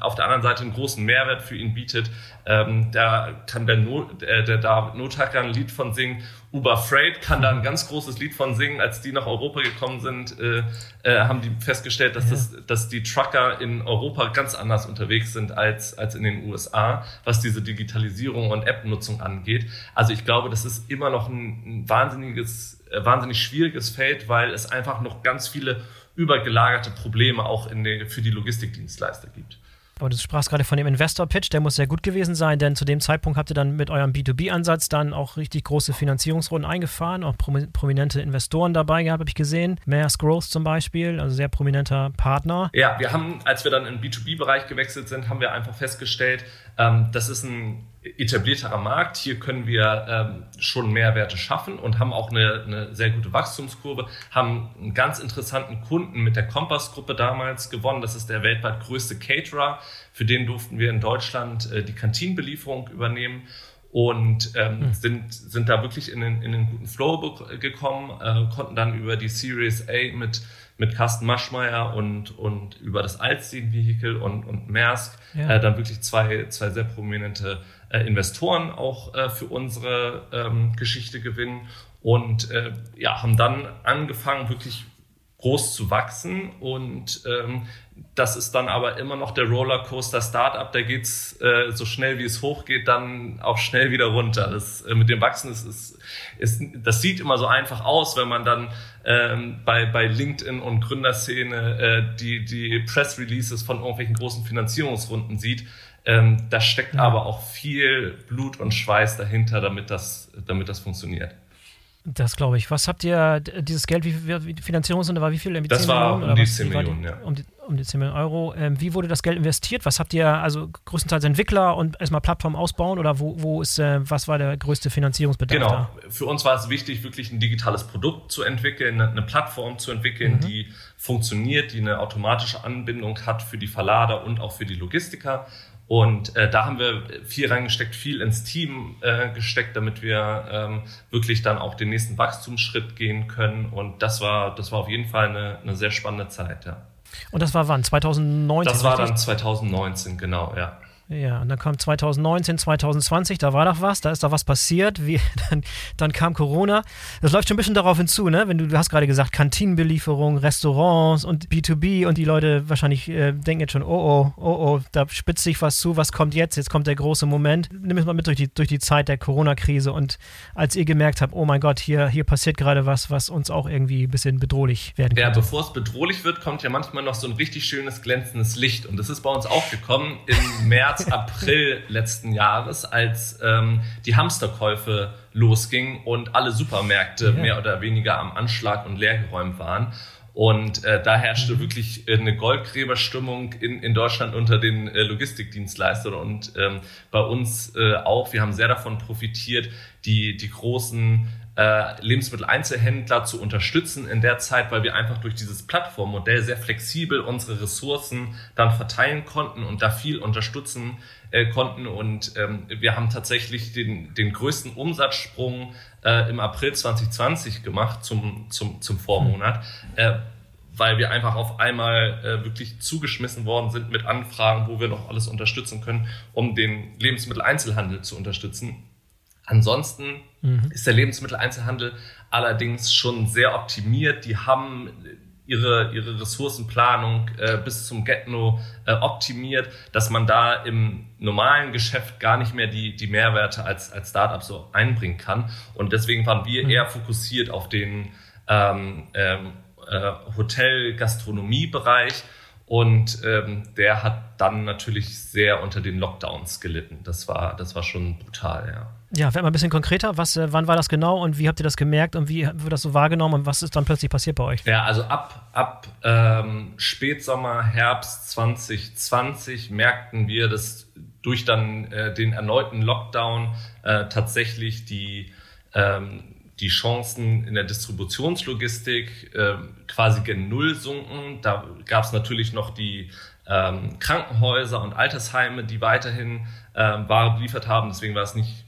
auf der anderen Seite einen großen Mehrwert für ihn bietet. Ähm, da kann der, Not, äh, der David Notaker ein Lied von singen. Uber Freight kann da ein ganz großes Lied von singen. Als die nach Europa gekommen sind, äh, äh, haben die festgestellt, dass, ja. das, dass die Trucker in Europa ganz anders unterwegs sind als, als in den USA, was diese Digitalisierung und App-Nutzung angeht. Also ich glaube, das ist immer noch ein, ein wahnsinniges wahnsinnig schwieriges Feld, weil es einfach noch ganz viele übergelagerte Probleme auch in den, für die Logistikdienstleister gibt.
Aber du sprachst gerade von dem Investor-Pitch, der muss sehr gut gewesen sein, denn zu dem Zeitpunkt habt ihr dann mit eurem B2B-Ansatz dann auch richtig große Finanzierungsrunden eingefahren, auch prominente Investoren dabei gehabt, habe ich gesehen. Maersk Growth zum Beispiel, also sehr prominenter Partner.
Ja, wir haben, als wir dann in den B2B-Bereich gewechselt sind, haben wir einfach festgestellt, ähm, das ist ein etablierterer Markt. Hier können wir ähm, schon Mehrwerte schaffen und haben auch eine, eine sehr gute Wachstumskurve, haben einen ganz interessanten Kunden mit der Kompass-Gruppe damals gewonnen. Das ist der weltweit größte Caterer. Für den durften wir in Deutschland äh, die Kantinenbelieferung übernehmen und ähm, hm. sind, sind da wirklich in den, in den guten Flow gekommen, äh, konnten dann über die Series A mit, mit Carsten Maschmeyer und, und über das Alstin-Vehikel und, und Maersk ja. äh, dann wirklich zwei, zwei sehr prominente äh, Investoren auch äh, für unsere ähm, Geschichte gewinnen und äh, ja, haben dann angefangen, wirklich groß zu wachsen und ähm, das ist dann aber immer noch der Rollercoaster Startup, da geht's äh, so schnell wie es hochgeht, dann auch schnell wieder runter. Das äh, mit dem Wachsen ist, ist, ist das sieht immer so einfach aus, wenn man dann ähm, bei, bei LinkedIn und Gründerszene äh, die, die Press Releases von irgendwelchen großen Finanzierungsrunden sieht. Ähm, da steckt ja. aber auch viel Blut und Schweiß dahinter, damit das, damit das funktioniert.
Das glaube ich. Was habt ihr, dieses Geld, wie viel Finanzierungsrunde war wie viel?
Das war Millionen, um die 10 Millionen, ja.
Um die, um die 10 Millionen Euro. Ähm, wie wurde das Geld investiert? Was habt ihr, also größtenteils Entwickler und erstmal Plattform ausbauen oder wo, wo ist, äh, was war der größte Finanzierungsbedarf?
Genau. Da? Für uns war es wichtig, wirklich ein digitales Produkt zu entwickeln, eine Plattform zu entwickeln, mhm. die funktioniert, die eine automatische Anbindung hat für die Verlader und auch für die Logistiker und äh, da haben wir viel reingesteckt, viel ins Team äh, gesteckt, damit wir ähm, wirklich dann auch den nächsten Wachstumsschritt gehen können. Und das war, das war auf jeden Fall eine, eine sehr spannende Zeit, ja.
Und das war wann? 2019?
Das war dann 2019, genau, ja.
Ja, und dann kam 2019, 2020, da war doch was, da ist doch was passiert. Wie, dann, dann kam Corona. Das läuft schon ein bisschen darauf hinzu, ne? Wenn du, du hast gerade gesagt, Kantinenbelieferung, Restaurants und B2B und die Leute wahrscheinlich äh, denken jetzt schon, oh, oh, oh, oh, da spitzt sich was zu, was kommt jetzt? Jetzt kommt der große Moment. Nimm es mal mit durch die, durch die Zeit der Corona-Krise und als ihr gemerkt habt, oh mein Gott, hier, hier passiert gerade was, was uns auch irgendwie ein bisschen bedrohlich werden kann.
Ja, bevor es bedrohlich wird, kommt ja manchmal noch so ein richtig schönes glänzendes Licht und das ist bei uns auch gekommen im März März, April letzten Jahres, als ähm, die Hamsterkäufe losgingen und alle Supermärkte ja. mehr oder weniger am Anschlag und leergeräumt waren. Und äh, da herrschte mhm. wirklich eine Goldgräberstimmung in, in Deutschland unter den äh, Logistikdienstleistern und ähm, bei uns äh, auch. Wir haben sehr davon profitiert, die, die großen äh, Lebensmitteleinzelhändler zu unterstützen in der Zeit, weil wir einfach durch dieses Plattformmodell sehr flexibel unsere Ressourcen dann verteilen konnten und da viel unterstützen äh, konnten. Und ähm, wir haben tatsächlich den, den größten Umsatzsprung äh, im April 2020 gemacht zum, zum, zum Vormonat. Weil wir einfach auf einmal wirklich zugeschmissen worden sind mit Anfragen, wo wir noch alles unterstützen können, um den Lebensmitteleinzelhandel zu unterstützen. Ansonsten mhm. ist der Lebensmitteleinzelhandel allerdings schon sehr optimiert. Die haben ihre, ihre Ressourcenplanung äh, bis zum Getno äh, optimiert, dass man da im normalen Geschäft gar nicht mehr die, die Mehrwerte als, als Startup so einbringen kann. Und deswegen waren wir mhm. eher fokussiert auf den ähm, ähm, äh, Hotel-Gastronomie-Bereich. Und ähm, der hat dann natürlich sehr unter den Lockdowns gelitten. Das war, das war schon brutal, ja.
Ja, werd mal ein bisschen konkreter. Was, äh, wann war das genau und wie habt ihr das gemerkt und wie wird das so wahrgenommen und was ist dann plötzlich passiert bei euch?
Ja, also ab, ab ähm, Spätsommer, Herbst 2020 merkten wir, dass durch dann äh, den erneuten Lockdown äh, tatsächlich die, ähm, die Chancen in der Distributionslogistik äh, quasi gen Null sunken. Da gab es natürlich noch die ähm, Krankenhäuser und Altersheime, die weiterhin äh, Ware beliefert haben. Deswegen war es nicht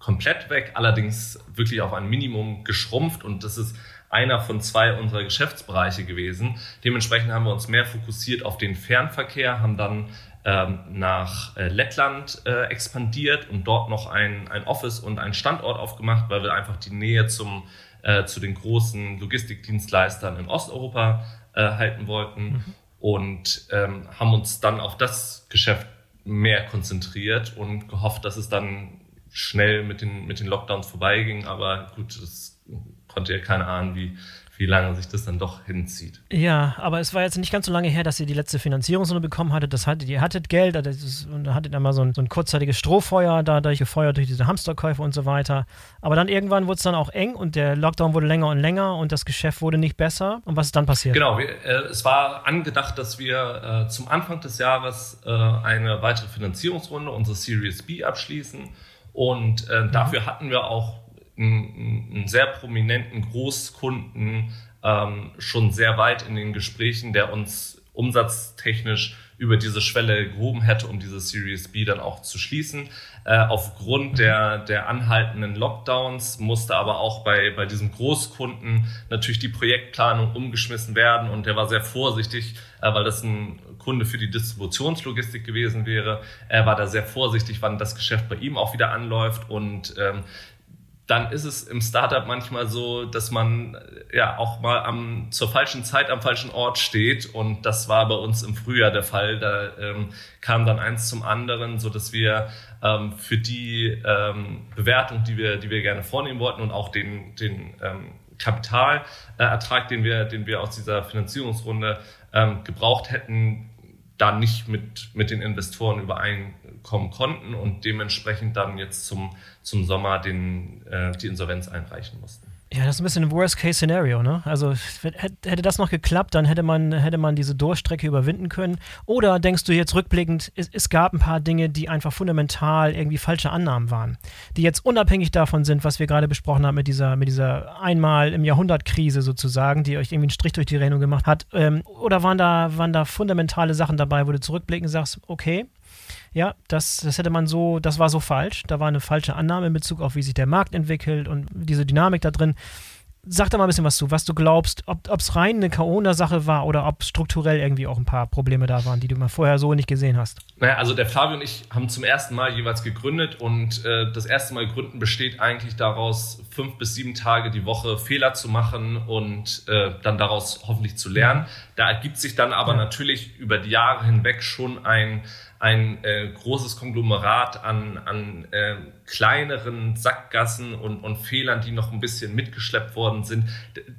komplett weg, allerdings wirklich auf ein Minimum geschrumpft und das ist einer von zwei unserer Geschäftsbereiche gewesen. Dementsprechend haben wir uns mehr fokussiert auf den Fernverkehr, haben dann ähm, nach äh, Lettland äh, expandiert und dort noch ein, ein Office und einen Standort aufgemacht, weil wir einfach die Nähe zum, äh, zu den großen Logistikdienstleistern in Osteuropa äh, halten wollten mhm. und ähm, haben uns dann auf das Geschäft mehr konzentriert und gehofft, dass es dann schnell mit den, mit den Lockdowns vorbeiging. Aber gut, das konnte ja keiner ahnen, wie, wie lange sich das dann doch hinzieht.
Ja, aber es war jetzt nicht ganz so lange her, dass ihr die letzte Finanzierungsrunde bekommen hattet. Das hattet ihr hattet Geld ist, und da hattet ihr mal so ein, so ein kurzzeitiges Strohfeuer dadurch gefeuert durch diese Hamsterkäufe und so weiter. Aber dann irgendwann wurde es dann auch eng und der Lockdown wurde länger und länger und das Geschäft wurde nicht besser. Und was ist dann passiert?
Genau, wir, äh, es war angedacht, dass wir äh, zum Anfang des Jahres äh, eine weitere Finanzierungsrunde, unsere Series B, abschließen und äh, mhm. dafür hatten wir auch einen, einen sehr prominenten Großkunden ähm, schon sehr weit in den Gesprächen, der uns umsatztechnisch über diese Schwelle gehoben hätte, um diese Series B dann auch zu schließen. Äh, aufgrund der, der anhaltenden Lockdowns musste aber auch bei, bei diesem Großkunden natürlich die Projektplanung umgeschmissen werden und der war sehr vorsichtig, äh, weil das ein Kunde für die Distributionslogistik gewesen wäre. Er war da sehr vorsichtig, wann das Geschäft bei ihm auch wieder anläuft und ähm, dann ist es im Startup manchmal so, dass man äh, ja auch mal am, zur falschen Zeit am falschen Ort steht. Und das war bei uns im Frühjahr der Fall. Da ähm, kam dann eins zum anderen, so dass wir ähm, für die ähm, Bewertung, die wir, die wir gerne vornehmen wollten und auch den, den ähm, Kapitalertrag, den wir, den wir aus dieser Finanzierungsrunde ähm, gebraucht hätten, da nicht mit, mit den Investoren übereinkommen konnten und dementsprechend dann jetzt zum, zum Sommer den, äh, die Insolvenz einreichen mussten.
Ja, das ist ein bisschen ein Worst-Case-Szenario, ne? Also hätte das noch geklappt, dann hätte man, hätte man diese Durchstrecke überwinden können. Oder denkst du jetzt rückblickend, es, es, gab ein paar Dinge, die einfach fundamental irgendwie falsche Annahmen waren, die jetzt unabhängig davon sind, was wir gerade besprochen haben mit dieser, mit dieser einmal im Jahrhundert-Krise sozusagen, die euch irgendwie einen Strich durch die Rechnung gemacht hat. Ähm, oder waren da, waren da fundamentale Sachen dabei, wo du zurückblicken sagst, okay, ja, das, das hätte man so, das war so falsch. Da war eine falsche Annahme in Bezug auf, wie sich der Markt entwickelt und diese Dynamik da drin. sag da mal ein bisschen was zu, was du glaubst, ob es rein eine Corona-Sache war oder ob strukturell irgendwie auch ein paar Probleme da waren, die du mal vorher so nicht gesehen hast.
Naja, also der Flavio und ich haben zum ersten Mal jeweils gegründet und äh, das erste Mal gründen besteht eigentlich daraus, fünf bis sieben Tage die Woche Fehler zu machen und äh, dann daraus hoffentlich zu lernen. Da ergibt sich dann aber ja. natürlich über die Jahre hinweg schon ein ein äh, großes Konglomerat an, an äh, kleineren Sackgassen und, und Fehlern, die noch ein bisschen mitgeschleppt worden sind.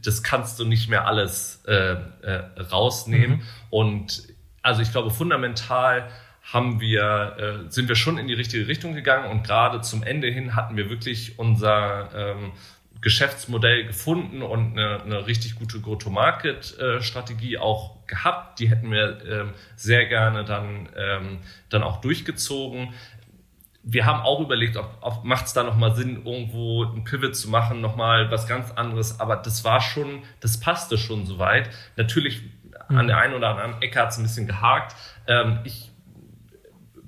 Das kannst du nicht mehr alles äh, äh, rausnehmen. Mhm. Und also ich glaube, fundamental haben wir, äh, sind wir schon in die richtige Richtung gegangen und gerade zum Ende hin hatten wir wirklich unser ähm, Geschäftsmodell gefunden und eine, eine richtig gute Go-to-Market-Strategie auch gehabt. Die hätten wir ähm, sehr gerne dann, ähm, dann auch durchgezogen. Wir haben auch überlegt, ob, ob macht es da nochmal Sinn, irgendwo ein Pivot zu machen, nochmal was ganz anderes. Aber das war schon, das passte schon soweit. Natürlich an der einen oder anderen Ecke hat es ein bisschen gehakt. Ähm, ich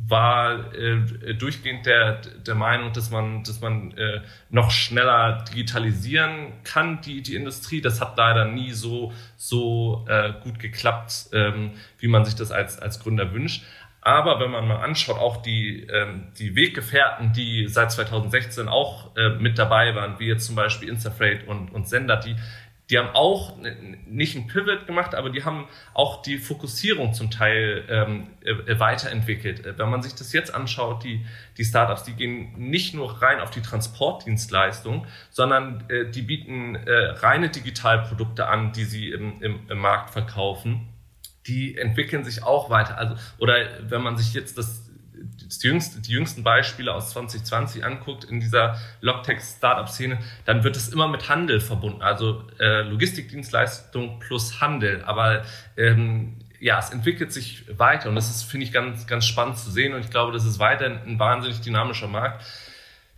war äh, durchgehend der, der Meinung, dass man, dass man äh, noch schneller digitalisieren kann, die, die Industrie. Das hat leider nie so, so äh, gut geklappt, ähm, wie man sich das als, als Gründer wünscht. Aber wenn man mal anschaut, auch die, ähm, die Weggefährten, die seit 2016 auch äh, mit dabei waren, wie jetzt zum Beispiel Instafreight und, und Sender, die, die haben auch nicht ein Pivot gemacht, aber die haben auch die Fokussierung zum Teil ähm, äh, weiterentwickelt. Äh, wenn man sich das jetzt anschaut, die, die Startups, die gehen nicht nur rein auf die Transportdienstleistung, sondern äh, die bieten äh, reine Digitalprodukte an, die sie im, im, im Markt verkaufen. Die entwickeln sich auch weiter. Also, oder wenn man sich jetzt das die, jüngste, die jüngsten Beispiele aus 2020 anguckt in dieser Logtech-Startup-Szene, dann wird es immer mit Handel verbunden. Also äh, Logistikdienstleistung plus Handel. Aber ähm, ja, es entwickelt sich weiter und das ist, finde ich, ganz, ganz spannend zu sehen. Und ich glaube, das ist weiterhin ein wahnsinnig dynamischer Markt.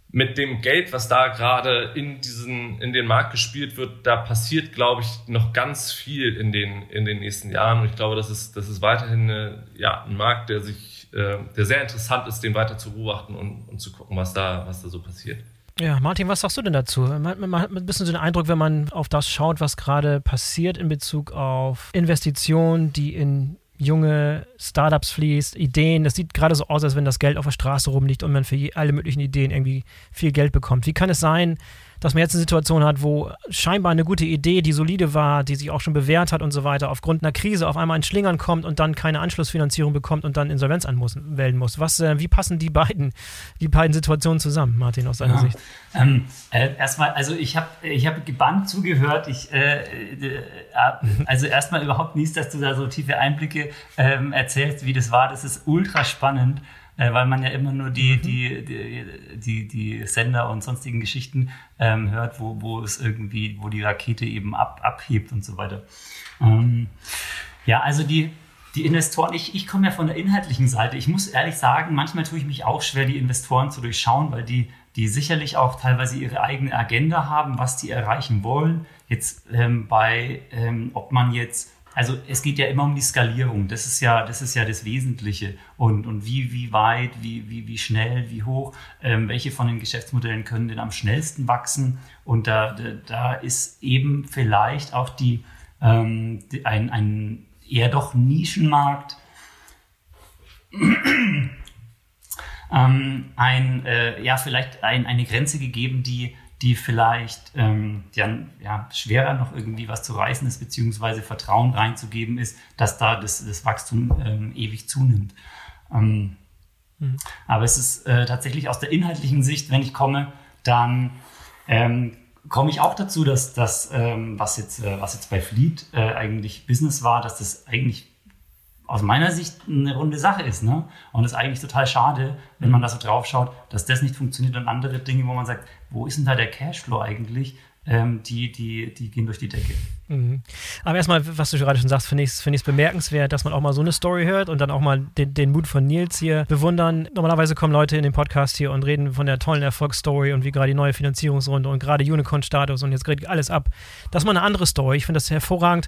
Mit dem Geld, was da gerade in diesen, in den Markt gespielt wird, da passiert, glaube ich, noch ganz viel in den, in den nächsten Jahren. Und ich glaube, das ist, das ist weiterhin eine, ja, ein Markt, der sich äh, der sehr interessant ist, den weiter zu beobachten und, und zu gucken, was da, was da so passiert.
Ja, Martin, was sagst du denn dazu? Man, man hat ein bisschen so den Eindruck, wenn man auf das schaut, was gerade passiert in Bezug auf Investitionen, die in junge Startups fließt, Ideen. Das sieht gerade so aus, als wenn das Geld auf der Straße rumliegt und man für alle möglichen Ideen irgendwie viel Geld bekommt. Wie kann es sein, dass man jetzt eine Situation hat, wo scheinbar eine gute Idee, die solide war, die sich auch schon bewährt hat und so weiter, aufgrund einer Krise auf einmal in Schlingern kommt und dann keine anschlussfinanzierung bekommt und dann Insolvenz anmelden muss. Was, äh, wie passen die beiden, die beiden Situationen zusammen, Martin, aus deiner ja. Sicht?
Ähm, äh, erstmal, also ich habe ich hab gebannt zugehört. Ich, äh, äh, also erstmal überhaupt nicht, dass du da so tiefe Einblicke ähm, erzählst, wie das war. Das ist ultra spannend äh, weil man ja immer nur die, mhm. die, die, die, die Sender und sonstigen Geschichten ähm, hört, wo, wo es irgendwie, wo die Rakete eben ab, abhebt und so weiter. Ähm, ja, also die, die Investoren, ich, ich komme ja von der inhaltlichen Seite. Ich muss ehrlich sagen, manchmal tue ich mich auch schwer, die Investoren zu durchschauen, weil die, die sicherlich auch teilweise ihre eigene Agenda haben, was die erreichen wollen. Jetzt ähm, bei, ähm, ob man jetzt also es geht ja immer um die Skalierung. Das ist ja, das ist ja das Wesentliche. Und, und wie, wie weit, wie, wie, wie schnell, wie hoch, ähm, welche von den Geschäftsmodellen können denn am schnellsten wachsen? Und da, da, ist eben vielleicht auch die, ähm, die, ein, ein eher doch Nischenmarkt. ähm, ein, äh, ja, vielleicht ein, eine Grenze gegeben, die die vielleicht ähm, ja, ja, schwerer noch irgendwie was zu reißen ist, beziehungsweise Vertrauen reinzugeben ist, dass da das, das Wachstum ähm, ewig zunimmt. Ähm, mhm. Aber es ist äh, tatsächlich aus der inhaltlichen Sicht, wenn ich komme, dann ähm, komme ich auch dazu, dass das, ähm, was, jetzt, äh, was jetzt bei Fleet äh, eigentlich Business war, dass das eigentlich aus meiner Sicht eine runde Sache ist. Ne? Und es ist eigentlich total schade, wenn man da so drauf schaut, dass das nicht funktioniert und andere Dinge, wo man sagt, wo ist denn da der Cashflow eigentlich? Ähm, die, die, die gehen durch die Decke.
Mhm. Aber erstmal, was du gerade schon sagst, finde ich es find bemerkenswert, dass man auch mal so eine Story hört und dann auch mal den, den Mut von Nils hier bewundern. Normalerweise kommen Leute in den Podcast hier und reden von der tollen Erfolgsstory und wie gerade die neue Finanzierungsrunde und gerade Unicorn-Status und jetzt geht alles ab. Das ist mal eine andere Story. Ich finde das hervorragend.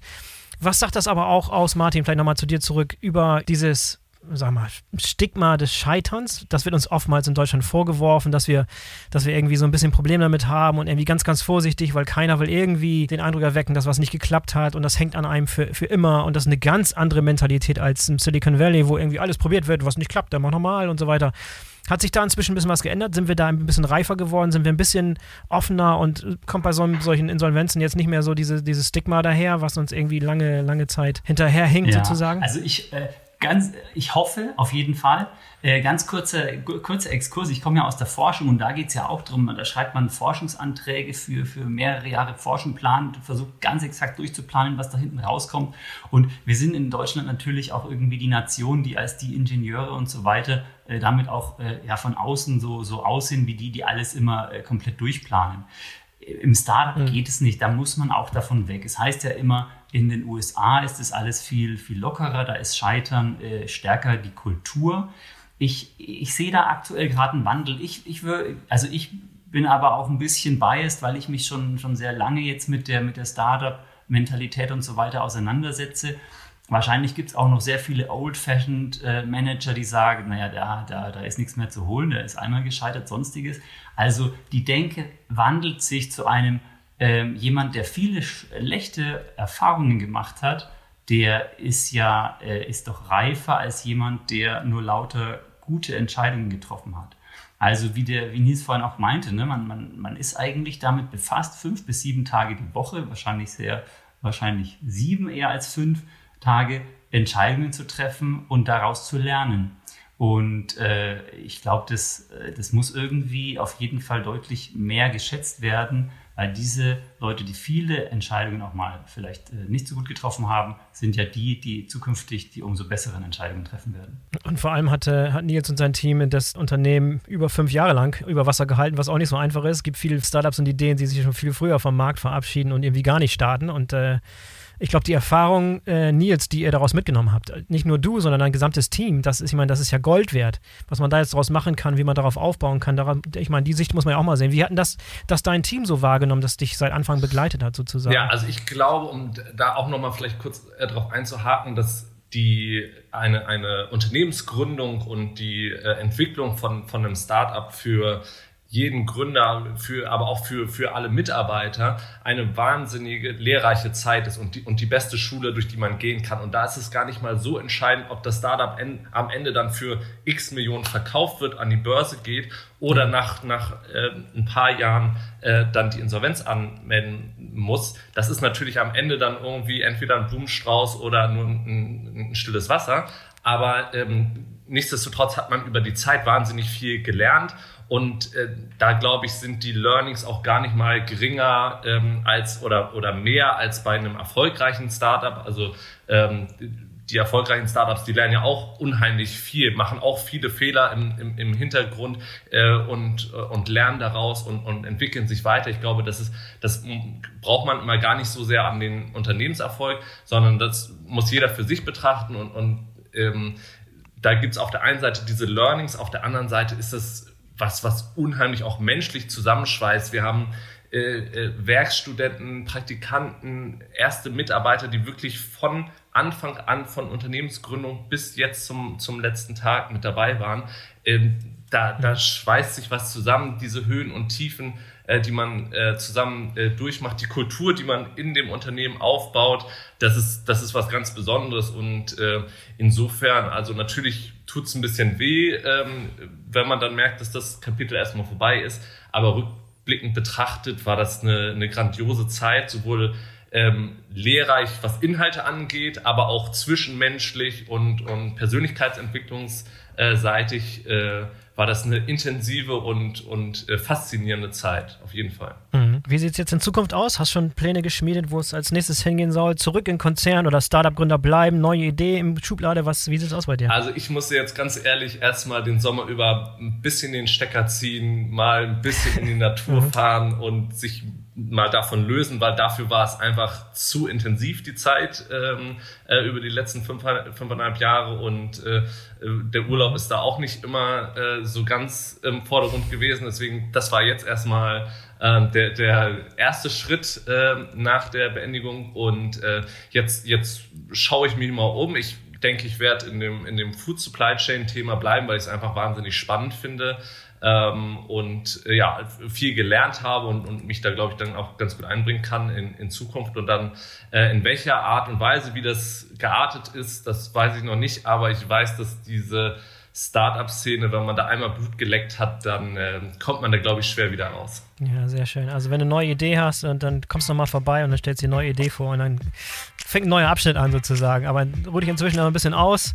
Was sagt das aber auch aus, Martin, vielleicht nochmal zu dir zurück, über dieses sag mal, Stigma des Scheiterns. Das wird uns oftmals in Deutschland vorgeworfen, dass wir, dass wir irgendwie so ein bisschen Probleme damit haben und irgendwie ganz, ganz vorsichtig, weil keiner will irgendwie den Eindruck erwecken, dass was nicht geklappt hat und das hängt an einem für, für immer und das ist eine ganz andere Mentalität als im Silicon Valley, wo irgendwie alles probiert wird, was nicht klappt, dann mach nochmal und so weiter. Hat sich da inzwischen ein bisschen was geändert? Sind wir da ein bisschen reifer geworden? Sind wir ein bisschen offener und kommt bei so, solchen Insolvenzen jetzt nicht mehr so diese, dieses Stigma daher, was uns irgendwie lange, lange Zeit hinterherhinkt ja, sozusagen?
Also ich, äh, ganz, ich hoffe auf jeden Fall. Äh, ganz kurzer kurze Exkurs. Ich komme ja aus der Forschung und da geht es ja auch drum. Da schreibt man Forschungsanträge für, für mehrere Jahre Forschung, plant, versucht ganz exakt durchzuplanen, was da hinten rauskommt. Und wir sind in Deutschland natürlich auch irgendwie die Nation, die als die Ingenieure und so weiter äh, damit auch äh, ja, von außen so, so aussehen wie die, die alles immer äh, komplett durchplanen. Im Startup mhm. geht es nicht, da muss man auch davon weg. Es heißt ja immer, in den USA ist es alles viel, viel lockerer, da ist Scheitern äh, stärker die Kultur. Ich, ich sehe da aktuell gerade einen Wandel. Ich, ich würde, also ich bin aber auch ein bisschen biased, weil ich mich schon, schon sehr lange jetzt mit der, mit der Startup-Mentalität und so weiter auseinandersetze. Wahrscheinlich gibt es auch noch sehr viele old-fashioned äh, Manager, die sagen, naja, da, da, da ist nichts mehr zu holen, der ist einmal gescheitert, sonstiges. Also die Denke wandelt sich zu einem ähm, jemand, der viele schlechte Erfahrungen gemacht hat, der ist ja, äh, ist doch reifer als jemand, der nur lauter gute Entscheidungen getroffen hat. Also wie der, wie Nils vorhin auch meinte, ne, man, man, man ist eigentlich damit befasst, fünf bis sieben Tage die Woche, wahrscheinlich sehr, wahrscheinlich sieben eher als fünf Tage, Entscheidungen zu treffen und daraus zu lernen. Und äh, ich glaube, das, äh, das muss irgendwie auf jeden Fall deutlich mehr geschätzt werden, weil diese Leute, die viele Entscheidungen auch mal vielleicht äh, nicht so gut getroffen haben, sind ja die, die zukünftig die umso besseren Entscheidungen treffen werden.
Und vor allem hatte, hat Nils und sein Team das Unternehmen über fünf Jahre lang über Wasser gehalten, was auch nicht so einfach ist. Es gibt viele Startups und Ideen, die sich schon viel früher vom Markt verabschieden und irgendwie gar nicht starten. Und äh, ich glaube, die Erfahrung, äh, Nils, die ihr daraus mitgenommen habt, nicht nur du, sondern dein gesamtes Team, das ist, ich meine, das ist ja Gold wert, was man da jetzt daraus machen kann, wie man darauf aufbauen kann. Daran, ich meine, die Sicht muss man ja auch mal sehen. Wie hatten das, das dein Team so wahrgenommen, das dich seit Anfang begleitet hat, sozusagen?
Ja, also ich glaube, um da auch nochmal vielleicht kurz äh, darauf einzuhaken, dass die eine, eine Unternehmensgründung und die äh, Entwicklung von, von einem Startup für jeden Gründer, für, aber auch für, für alle Mitarbeiter eine wahnsinnige, lehrreiche Zeit ist und die, und die beste Schule, durch die man gehen kann. Und da ist es gar nicht mal so entscheidend, ob das Startup en, am Ende dann für x Millionen verkauft wird, an die Börse geht oder nach, nach äh, ein paar Jahren äh, dann die Insolvenz anmelden muss. Das ist natürlich am Ende dann irgendwie entweder ein Blumenstrauß oder nur ein, ein stilles Wasser. Aber ähm, nichtsdestotrotz hat man über die Zeit wahnsinnig viel gelernt und äh, da glaube ich, sind die Learnings auch gar nicht mal geringer ähm, als oder, oder mehr als bei einem erfolgreichen Startup. Also ähm, die erfolgreichen Startups, die lernen ja auch unheimlich viel, machen auch viele Fehler im, im, im Hintergrund äh, und, äh, und lernen daraus und, und entwickeln sich weiter. Ich glaube, das ist, das braucht man immer gar nicht so sehr an den Unternehmenserfolg, sondern das muss jeder für sich betrachten und, und ähm, da gibt's auf der einen Seite diese Learnings, auf der anderen Seite ist es was, was unheimlich auch menschlich zusammenschweißt. Wir haben äh, äh, Werkstudenten, Praktikanten, erste Mitarbeiter, die wirklich von Anfang an, von Unternehmensgründung bis jetzt zum, zum letzten Tag mit dabei waren. Ähm, da, da schweißt sich was zusammen, diese Höhen und Tiefen, äh, die man äh, zusammen äh, durchmacht, die Kultur, die man in dem Unternehmen aufbaut, das ist, das ist was ganz Besonderes und äh, insofern, also natürlich tut es ein bisschen weh, ähm, wenn man dann merkt, dass das Kapitel erstmal vorbei ist. Aber rückblickend betrachtet war das eine, eine grandiose Zeit, sowohl ähm, lehrreich, was Inhalte angeht, aber auch zwischenmenschlich und, und persönlichkeitsentwicklungsseitig. Äh, war das eine intensive und, und äh, faszinierende Zeit, auf jeden Fall.
Mhm. Wie sieht es jetzt in Zukunft aus? Hast du schon Pläne geschmiedet, wo es als nächstes hingehen soll? Zurück in Konzern oder Startup-Gründer bleiben? Neue Idee im Schublade? Was, wie sieht es aus bei dir?
Also ich musste jetzt ganz ehrlich erstmal den Sommer über ein bisschen den Stecker ziehen, mal ein bisschen in die Natur mhm. fahren und sich mal davon lösen, weil dafür war es einfach zu intensiv die Zeit ähm, äh, über die letzten fünf, fünfeinhalb Jahre und äh, der Urlaub ist da auch nicht immer äh, so ganz im Vordergrund gewesen. Deswegen, das war jetzt erstmal äh, der, der erste Schritt äh, nach der Beendigung und äh, jetzt, jetzt schaue ich mich mal um. Ich denke ich, werde in dem, in dem Food Supply Chain Thema bleiben, weil ich es einfach wahnsinnig spannend finde. Ähm, und äh, ja, viel gelernt habe und, und mich da, glaube ich, dann auch ganz gut einbringen kann in, in Zukunft. Und dann äh, in welcher Art und Weise, wie das geartet ist, das weiß ich noch nicht, aber ich weiß, dass diese Startup-Szene, wenn man da einmal Blut geleckt hat, dann äh, kommt man da, glaube ich, schwer wieder raus.
Ja, sehr schön. Also wenn du eine neue Idee hast und dann kommst du nochmal vorbei und dann stellst du eine neue Idee vor und dann fängt ein neuer Abschnitt an sozusagen. Aber ruh dich inzwischen noch ein bisschen aus.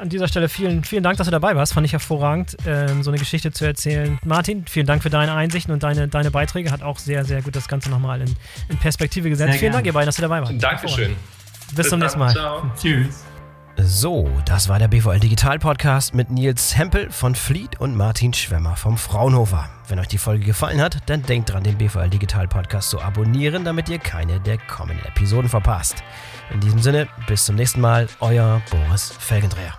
An dieser Stelle vielen, vielen Dank, dass du dabei warst. Fand ich hervorragend, ähm, so eine Geschichte zu erzählen. Martin, vielen Dank für deine Einsichten und deine, deine Beiträge. Hat auch sehr, sehr gut das Ganze nochmal in, in Perspektive gesetzt. Sehr vielen gerne. Dank, ihr beiden, dass ihr dabei wart.
Dankeschön.
Bis, Bis zum nächsten Mal. Ciao.
Tschüss.
So, das war der BVL Digital Podcast mit Nils Hempel von Fleet und Martin Schwemmer vom Fraunhofer. Wenn euch die Folge gefallen hat, dann denkt dran, den BVL Digital Podcast zu abonnieren, damit ihr keine der kommenden Episoden verpasst. In diesem Sinne, bis zum nächsten Mal, euer Boris Felgendreher.